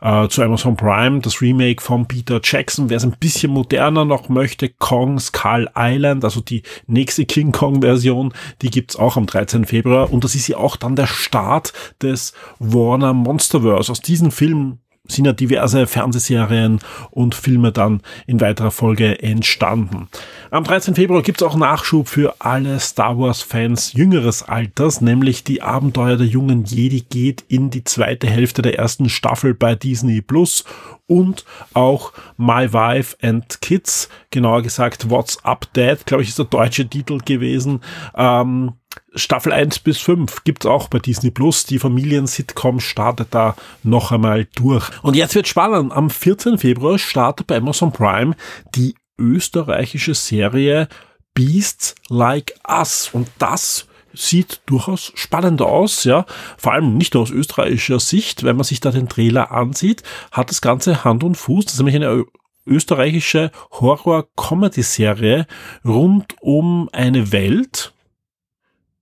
Speaker 1: äh, zu Amazon Prime, das Remake von Peter Jackson. Wer es ein bisschen moderner noch möchte, Kong Skull Island, also die nächste King Kong Version, die gibt's auch am 13. Februar. Und das ist ja auch dann der Start des Warner Monsterverse. Aus diesem Film sind ja diverse Fernsehserien und Filme dann in weiterer Folge entstanden. Am 13. Februar gibt's auch Nachschub für alle Star Wars-Fans jüngeres Alters, nämlich die Abenteuer der jungen Jedi geht in die zweite Hälfte der ersten Staffel bei Disney Plus und auch My Wife and Kids, genauer gesagt What's Up Dad, glaube ich, ist der deutsche Titel gewesen. Ähm, Staffel 1 bis 5 gibt's auch bei Disney Plus. Die Familien-Sitcom startet da noch einmal durch. Und jetzt wird spannend. Am 14. Februar startet bei Amazon Prime die österreichische Serie Beasts Like Us. Und das sieht durchaus spannend aus, ja. Vor allem nicht nur aus österreichischer Sicht, wenn man sich da den Trailer ansieht, hat das Ganze Hand und Fuß. Das ist nämlich eine österreichische Horror-Comedy-Serie rund um eine Welt,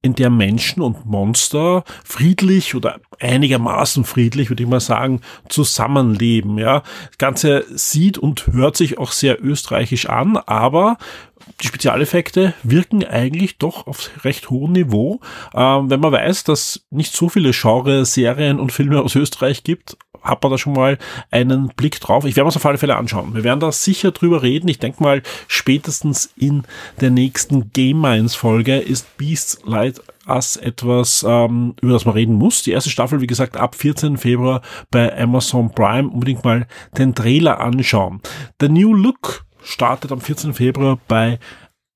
Speaker 1: in der Menschen und Monster friedlich oder einigermaßen friedlich, würde ich mal sagen, zusammenleben. Ja, das Ganze sieht und hört sich auch sehr österreichisch an, aber die Spezialeffekte wirken eigentlich doch auf recht hohem Niveau. Ähm, wenn man weiß, dass nicht so viele Genre, Serien und Filme aus Österreich gibt, hat man da schon mal einen Blick drauf. Ich werde mir das auf alle Fälle anschauen. Wir werden da sicher drüber reden. Ich denke mal, spätestens in der nächsten Game Minds Folge ist Beasts Light Us etwas, ähm, über das man reden muss. Die erste Staffel, wie gesagt, ab 14. Februar bei Amazon Prime. Unbedingt mal den Trailer anschauen. The New Look startet am 14. Februar bei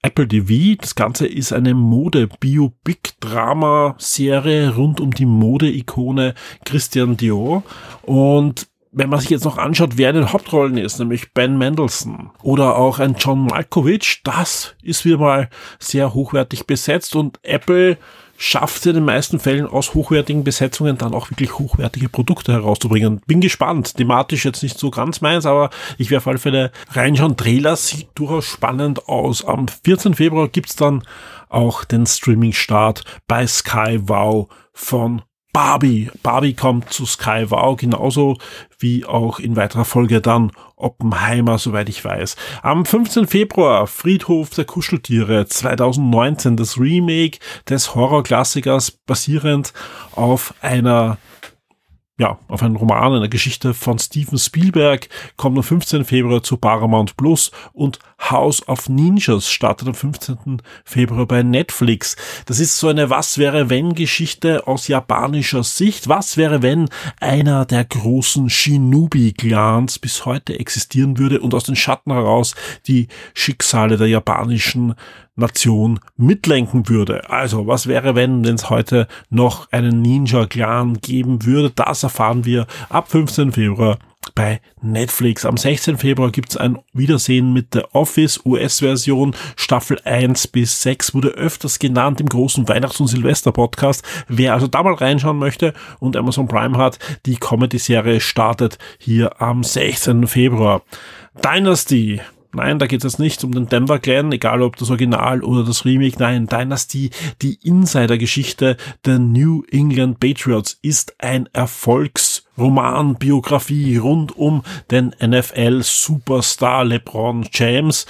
Speaker 1: Apple TV. Das Ganze ist eine Mode-Biopic-Drama-Serie rund um die Mode-Ikone Christian Dior. Und wenn man sich jetzt noch anschaut, wer in den Hauptrollen ist, nämlich Ben Mendelssohn oder auch ein John Malkovich, das ist wieder mal sehr hochwertig besetzt und Apple schafft es in den meisten Fällen aus hochwertigen Besetzungen dann auch wirklich hochwertige Produkte herauszubringen. Bin gespannt. Thematisch jetzt nicht so ganz meins, aber ich werde auf alle Fälle reinschauen. Trailer sieht durchaus spannend aus. Am 14. Februar gibt's dann auch den Streaming-Start bei Sky Wow von Barbie. Barbie kommt zu Sky Wow, genauso wie auch in weiterer Folge dann Oppenheimer, soweit ich weiß. Am 15. Februar Friedhof der Kuscheltiere 2019, das Remake des Horrorklassikers basierend auf einer ja, auf einen Roman, eine Geschichte von Steven Spielberg, kommt am 15. Februar zu Paramount Plus und House of Ninjas startet am 15. Februar bei Netflix. Das ist so eine Was wäre wenn Geschichte aus japanischer Sicht. Was wäre wenn einer der großen Shinobi-Clans bis heute existieren würde und aus den Schatten heraus die Schicksale der japanischen Nation mitlenken würde. Also, was wäre, wenn es heute noch einen Ninja-Clan geben würde? Das erfahren wir ab 15. Februar bei Netflix. Am 16. Februar gibt's ein Wiedersehen mit der Office US-Version. Staffel 1 bis 6 wurde öfters genannt im großen Weihnachts- und Silvester-Podcast. Wer also da mal reinschauen möchte und Amazon Prime hat, die Comedy-Serie startet hier am 16. Februar. Dynasty Nein, da geht es nicht um den Denver Clan, egal ob das Original oder das Remake. Nein, Dynasty, die Insider-Geschichte der New England Patriots ist ein Erfolgsroman, Biografie rund um den NFL-Superstar LeBron James.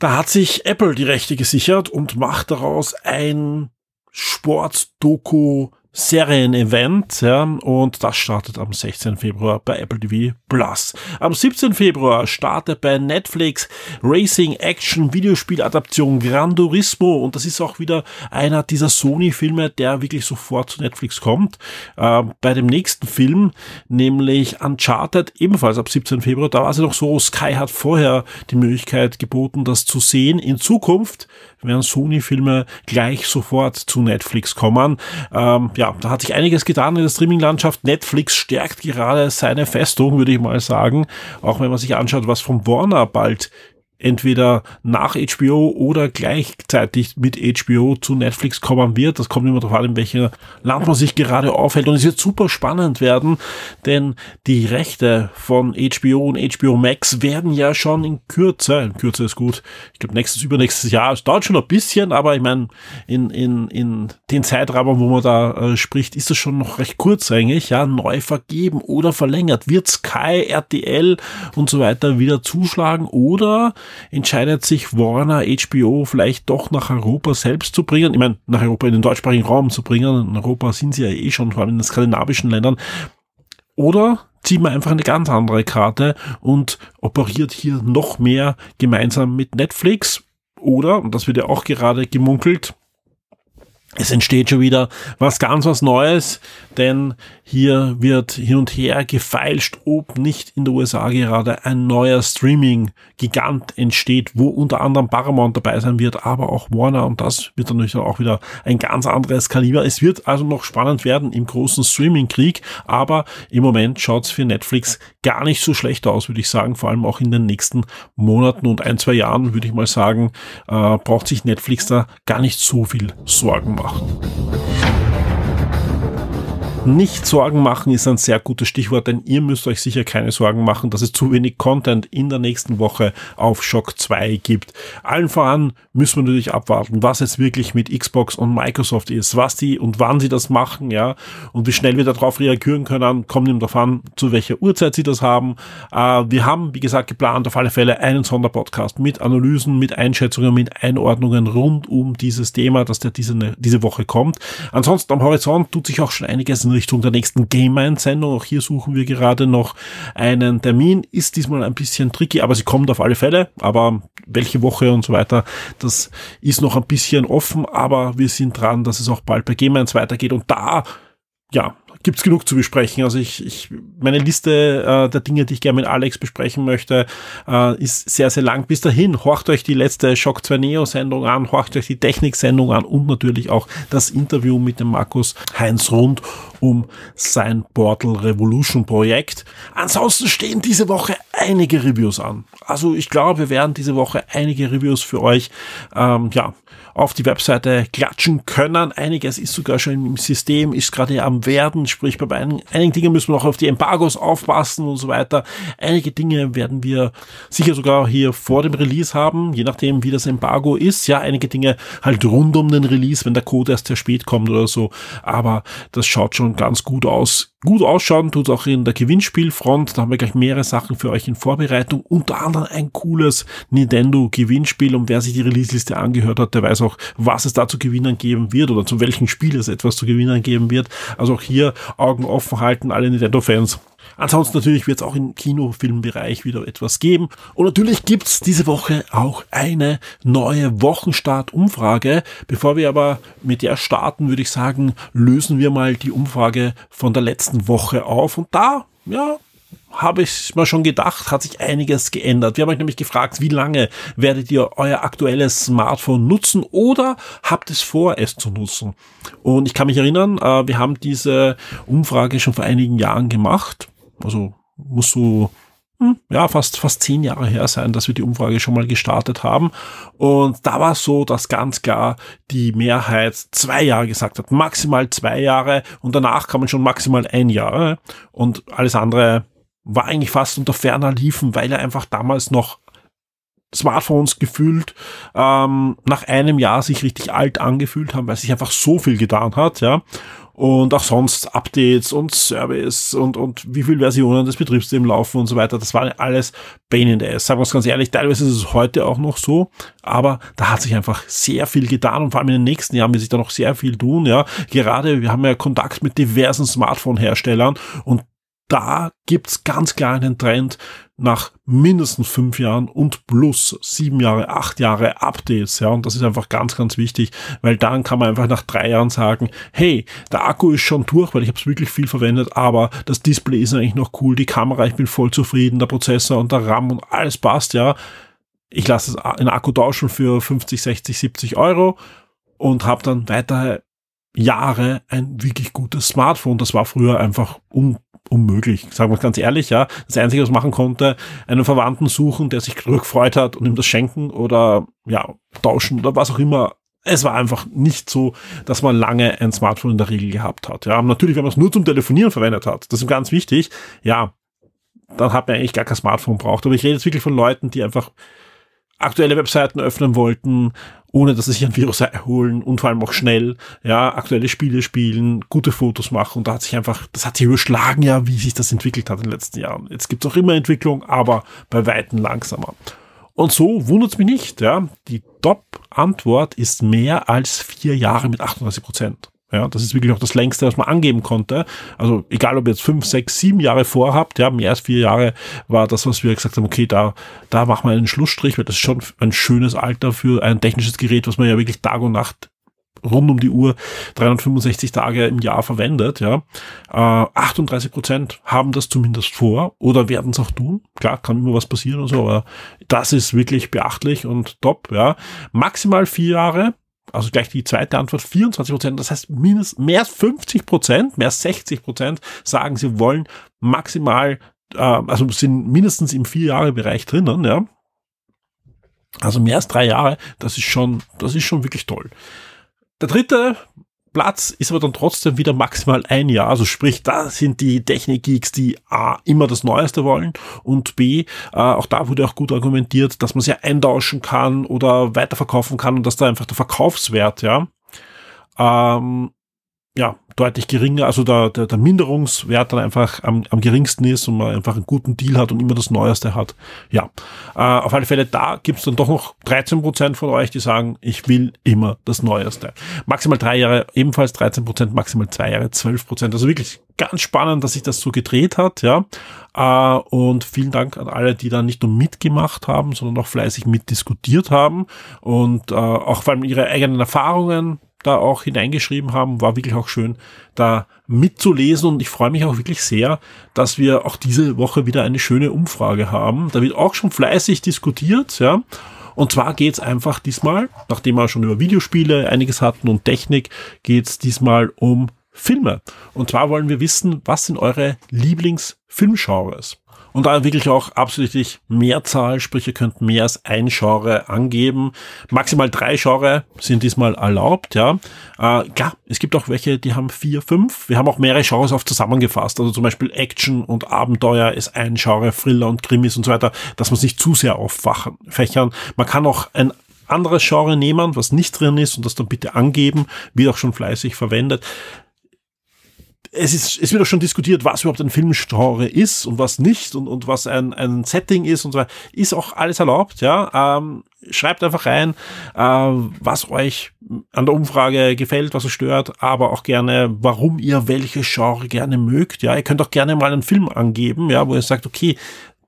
Speaker 1: Da hat sich Apple die Rechte gesichert und macht daraus ein Sportdoku Serien-Event, ja, und das startet am 16. Februar bei Apple TV Plus. Am 17. Februar startet bei Netflix Racing Action Videospieladaption Gran Turismo und das ist auch wieder einer dieser Sony-Filme, der wirklich sofort zu Netflix kommt. Äh, bei dem nächsten Film, nämlich Uncharted, ebenfalls ab 17. Februar, da war es ja noch so, Sky hat vorher die Möglichkeit geboten, das zu sehen. In Zukunft werden Sony-Filme gleich sofort zu Netflix kommen. Ähm, ja, da hat sich einiges getan in der Streaming-Landschaft. Netflix stärkt gerade seine Festung, würde ich mal sagen. Auch wenn man sich anschaut, was vom Warner bald entweder nach HBO oder gleichzeitig mit HBO zu Netflix kommen wird. Das kommt immer darauf an, in welchem Land man sich gerade aufhält. Und es wird super spannend werden, denn die Rechte von HBO und HBO Max werden ja schon in Kürze, in Kürze ist gut, ich glaube nächstes, übernächstes Jahr, es dauert schon ein bisschen, aber ich meine, in, in, in den Zeitrahmen, wo man da äh, spricht, ist es schon noch recht kurz eigentlich, ja, neu vergeben oder verlängert. Wird Sky, RTL und so weiter wieder zuschlagen oder entscheidet sich Warner HBO vielleicht doch nach Europa selbst zu bringen. Ich meine, nach Europa in den deutschsprachigen Raum zu bringen. In Europa sind sie ja eh schon, vor allem in den skandinavischen Ländern. Oder zieht man einfach eine ganz andere Karte und operiert hier noch mehr gemeinsam mit Netflix. Oder, und das wird ja auch gerade gemunkelt, es entsteht schon wieder was ganz was Neues, denn hier wird hin und her gefeilscht, ob nicht in den USA gerade ein neuer Streaming-Gigant entsteht, wo unter anderem Paramount dabei sein wird, aber auch Warner und das wird dann natürlich auch wieder ein ganz anderes Kaliber. Es wird also noch spannend werden im großen Streaming-Krieg, aber im Moment schaut's für Netflix gar nicht so schlecht aus, würde ich sagen, vor allem auch in den nächsten Monaten und ein, zwei Jahren, würde ich mal sagen, äh, braucht sich Netflix da gar nicht so viel Sorgen machen. Nicht Sorgen machen ist ein sehr gutes Stichwort, denn ihr müsst euch sicher keine Sorgen machen, dass es zu wenig Content in der nächsten Woche auf Shock 2 gibt. Allen voran müssen wir natürlich abwarten, was jetzt wirklich mit Xbox und Microsoft ist, was die und wann sie das machen, ja, und wie schnell wir darauf reagieren können, kommt ihm darauf an, zu welcher Uhrzeit sie das haben. Äh, wir haben, wie gesagt, geplant auf alle Fälle einen Sonderpodcast mit Analysen, mit Einschätzungen, mit Einordnungen rund um dieses Thema, dass der diese, diese Woche kommt. Ansonsten am Horizont tut sich auch schon einiges in Richtung der nächsten Game Mind-Sendung. Auch hier suchen wir gerade noch einen Termin. Ist diesmal ein bisschen tricky, aber sie kommt auf alle Fälle. Aber welche Woche und so weiter, das ist noch ein bisschen offen. Aber wir sind dran, dass es auch bald bei Game weitergeht. Und da, ja, gibt's genug zu besprechen. Also ich, ich meine Liste äh, der Dinge, die ich gerne mit Alex besprechen möchte, äh, ist sehr, sehr lang. Bis dahin, horcht euch die letzte Shock 2 Neo Sendung an, horcht euch die Technik-Sendung an und natürlich auch das Interview mit dem Markus Heinz rund um sein Portal Revolution Projekt. Ansonsten stehen diese Woche einige Reviews an. Also ich glaube, wir werden diese Woche einige Reviews für euch ähm, ja, auf die Webseite klatschen können. Einiges ist sogar schon im System, ist gerade am Werden, sprich bei einigen, Dingen müssen wir noch auf die Embargos aufpassen und so weiter. Einige Dinge werden wir sicher sogar hier vor dem Release haben, je nachdem wie das Embargo ist. Ja, einige Dinge halt rund um den Release, wenn der Code erst sehr spät kommt oder so. Aber das schaut schon ganz gut aus gut ausschauen tut auch in der Gewinnspielfront. Da haben wir gleich mehrere Sachen für euch in Vorbereitung. Unter anderem ein cooles Nintendo Gewinnspiel. Und wer sich die Release-Liste angehört hat, der weiß auch, was es da zu gewinnen geben wird oder zu welchem Spiel es etwas zu gewinnen geben wird. Also auch hier Augen offen halten, alle Nintendo-Fans. Ansonsten natürlich wird es auch im Kinofilmbereich wieder etwas geben. Und natürlich gibt's diese Woche auch eine neue Wochenstartumfrage. Bevor wir aber mit der starten, würde ich sagen, lösen wir mal die Umfrage von der letzten Woche auf. Und da, ja, habe ich mal schon gedacht, hat sich einiges geändert. Wir haben euch nämlich gefragt, wie lange werdet ihr euer aktuelles Smartphone nutzen oder habt es vor, es zu nutzen? Und ich kann mich erinnern, äh, wir haben diese Umfrage schon vor einigen Jahren gemacht also muss so hm, ja, fast, fast zehn Jahre her sein, dass wir die Umfrage schon mal gestartet haben. Und da war so, dass ganz klar die Mehrheit zwei Jahre gesagt hat, maximal zwei Jahre und danach kann man schon maximal ein Jahr. Und alles andere war eigentlich fast unter ferner Liefen, weil er einfach damals noch Smartphones gefühlt ähm, nach einem Jahr sich richtig alt angefühlt haben, weil sich einfach so viel getan hat, ja und auch sonst Updates und Service und, und wie viele Versionen des Betriebssystems laufen und so weiter. Das war alles Pain in the Ass. Sagen wir es ganz ehrlich, teilweise ist es heute auch noch so, aber da hat sich einfach sehr viel getan und vor allem in den nächsten Jahren wird sich da noch sehr viel tun, ja. Gerade, wir haben ja Kontakt mit diversen Smartphone-Herstellern und da gibt's ganz klar einen Trend nach mindestens fünf Jahren und plus sieben Jahre, acht Jahre Updates, ja, und das ist einfach ganz, ganz wichtig, weil dann kann man einfach nach drei Jahren sagen, hey, der Akku ist schon durch, weil ich habe es wirklich viel verwendet, aber das Display ist eigentlich noch cool, die Kamera, ich bin voll zufrieden, der Prozessor und der RAM und alles passt, ja. Ich lasse den Akku tauschen für 50, 60, 70 Euro und habe dann weiter Jahre ein wirklich gutes Smartphone. Das war früher einfach un unmöglich. Sagen wir ganz ehrlich, ja. Das Einzige, was machen konnte, einen Verwandten suchen, der sich gefreut hat und ihm das schenken oder ja, tauschen oder was auch immer. Es war einfach nicht so, dass man lange ein Smartphone in der Regel gehabt hat. Ja, natürlich, wenn man es nur zum Telefonieren verwendet hat, das ist ganz wichtig. Ja, dann hat man eigentlich gar kein Smartphone braucht. Aber ich rede jetzt wirklich von Leuten, die einfach aktuelle Webseiten öffnen wollten, ohne dass sie sich ein Virus erholen und vor allem auch schnell, ja, aktuelle Spiele spielen, gute Fotos machen und da hat sich einfach, das hat sich überschlagen, ja, wie sich das entwickelt hat in den letzten Jahren. Jetzt gibt es auch immer Entwicklung, aber bei Weitem langsamer. Und so wundert es mich nicht, ja. Die Top-Antwort ist mehr als vier Jahre mit 38 Prozent. Ja, das ist wirklich auch das längste, was man angeben konnte. Also egal, ob ihr jetzt fünf, sechs, sieben Jahre vorhabt, ja, mehr als vier Jahre war das, was wir gesagt haben, okay, da, da machen wir einen Schlussstrich, weil das ist schon ein schönes Alter für ein technisches Gerät, was man ja wirklich Tag und Nacht rund um die Uhr 365 Tage im Jahr verwendet. Ja, äh, 38 Prozent haben das zumindest vor oder werden es auch tun. Klar, kann immer was passieren und so, aber das ist wirklich beachtlich und top. Ja, maximal vier Jahre. Also gleich die zweite Antwort, 24 Prozent, das heißt mindestens mehr als 50 Prozent, mehr als 60 Prozent sagen, sie wollen maximal, äh, also sind mindestens im Vier-Jahre-Bereich drinnen, ja. Also mehr als drei Jahre, das ist schon, das ist schon wirklich toll. Der dritte Platz ist aber dann trotzdem wieder maximal ein Jahr. Also sprich, da sind die Technikgeeks, die A, immer das Neueste wollen und B, äh, auch da wurde auch gut argumentiert, dass man sie eintauschen kann oder weiterverkaufen kann und dass da einfach der Verkaufswert, ja, ähm, ja, deutlich geringer, also der, der, der Minderungswert dann einfach am, am geringsten ist und man einfach einen guten Deal hat und immer das Neueste hat. Ja, äh, auf alle Fälle, da gibt's dann doch noch 13 Prozent von euch, die sagen, ich will immer das Neueste. Maximal drei Jahre ebenfalls 13%, Prozent, maximal zwei Jahre 12%. Prozent. Also wirklich ganz spannend, dass sich das so gedreht hat, ja. Äh, und vielen Dank an alle, die da nicht nur mitgemacht haben, sondern auch fleißig mitdiskutiert haben und äh, auch vor allem ihre eigenen Erfahrungen da auch hineingeschrieben haben. War wirklich auch schön, da mitzulesen und ich freue mich auch wirklich sehr, dass wir auch diese Woche wieder eine schöne Umfrage haben. Da wird auch schon fleißig diskutiert, ja. Und zwar geht's einfach diesmal, nachdem wir schon über Videospiele einiges hatten und Technik, geht's diesmal um Filme. Und zwar wollen wir wissen, was sind eure Lieblingsfilmgenres? Und da wirklich auch absolut Mehrzahl, sprich ihr könnt mehr als ein Genre angeben. Maximal drei Genre sind diesmal erlaubt, ja. Äh, klar, es gibt auch welche, die haben vier, fünf. Wir haben auch mehrere Genres auf zusammengefasst. Also zum Beispiel Action und Abenteuer ist ein Genre, Thriller und Krimis und so weiter, dass man sich zu sehr auffächern. Man kann auch ein anderes Genre nehmen, was nicht drin ist und das dann bitte angeben, wird auch schon fleißig verwendet es ist, es wird auch schon diskutiert, was überhaupt ein Filmgenre ist und was nicht und, und was ein, ein Setting ist und so weiter. Ist auch alles erlaubt, ja. Ähm, schreibt einfach rein, äh, was euch an der Umfrage gefällt, was euch stört, aber auch gerne, warum ihr welche Genre gerne mögt, ja. Ihr könnt auch gerne mal einen Film angeben, ja, wo ihr sagt, okay,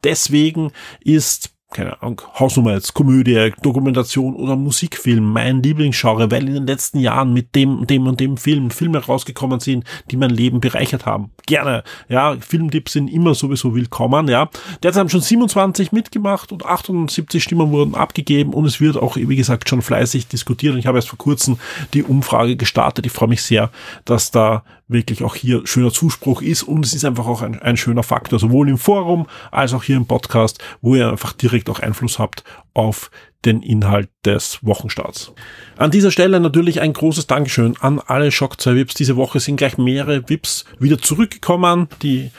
Speaker 1: deswegen ist keine Ahnung, Hausnummer jetzt, Komödie, Dokumentation oder Musikfilm, mein Lieblingsgenre, weil in den letzten Jahren mit dem, dem und dem Film Filme rausgekommen sind, die mein Leben bereichert haben. Gerne, ja, Filmtipps sind immer sowieso willkommen, ja. Derzeit haben schon 27 mitgemacht und 78 Stimmen wurden abgegeben und es wird auch, wie gesagt, schon fleißig diskutiert und ich habe erst vor kurzem die Umfrage gestartet. Ich freue mich sehr, dass da wirklich auch hier schöner Zuspruch ist und es ist einfach auch ein, ein schöner Faktor, sowohl im Forum als auch hier im Podcast, wo ihr einfach direkt auch Einfluss habt auf den Inhalt des Wochenstarts. An dieser Stelle natürlich ein großes Dankeschön an alle Shock 2 VIPs. Diese Woche sind gleich mehrere VIPs wieder zurückgekommen, die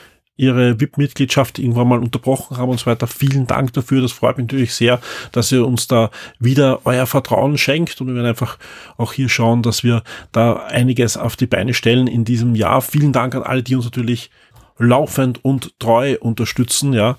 Speaker 1: ihre VIP-Mitgliedschaft irgendwann mal unterbrochen haben und so weiter. Vielen Dank dafür. Das freut mich natürlich sehr, dass ihr uns da wieder euer Vertrauen schenkt und wir werden einfach auch hier schauen, dass wir da einiges auf die Beine stellen in diesem Jahr. Vielen Dank an alle, die uns natürlich laufend und treu unterstützen, ja.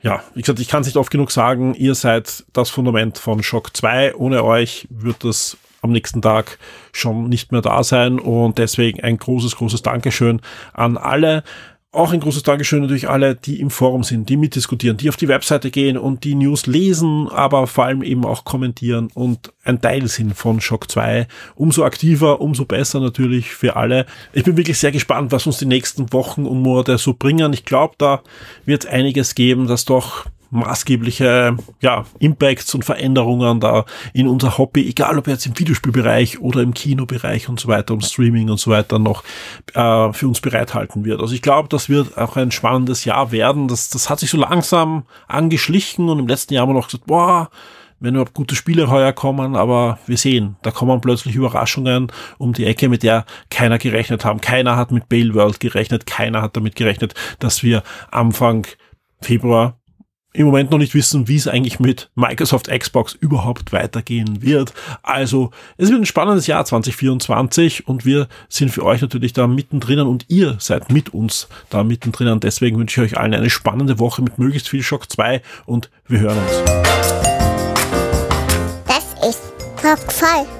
Speaker 1: Ja, wie gesagt, ich kann es nicht oft genug sagen, ihr seid das Fundament von Shock 2. Ohne euch wird das am nächsten Tag schon nicht mehr da sein und deswegen ein großes, großes Dankeschön an alle. Auch ein großes Dankeschön natürlich alle, die im Forum sind, die mitdiskutieren, die auf die Webseite gehen und die News lesen, aber vor allem eben auch kommentieren und ein Teil sind von Shock 2. Umso aktiver, umso besser natürlich für alle. Ich bin wirklich sehr gespannt, was uns die nächsten Wochen und Monate so bringen. Ich glaube, da wird es einiges geben, das doch maßgebliche ja, Impacts und Veränderungen da in unser Hobby, egal ob jetzt im Videospielbereich oder im Kinobereich und so weiter, um Streaming und so weiter noch äh, für uns bereithalten wird. Also ich glaube, das wird auch ein spannendes Jahr werden. Das, das hat sich so langsam angeschlichen und im letzten Jahr haben wir noch gesagt, boah, wenn überhaupt gute Spiele heuer kommen, aber wir sehen, da kommen plötzlich Überraschungen um die Ecke, mit der keiner gerechnet haben. Keiner hat mit Bale World gerechnet, keiner hat damit gerechnet, dass wir Anfang Februar im Moment noch nicht wissen, wie es eigentlich mit Microsoft Xbox überhaupt weitergehen wird. Also, es wird ein spannendes Jahr 2024 und wir sind für euch natürlich da mittendrin und ihr seid mit uns da mittendrin. Deswegen wünsche ich euch allen eine spannende Woche mit möglichst viel Shock 2 und wir hören uns.
Speaker 4: Das ist Rockfall.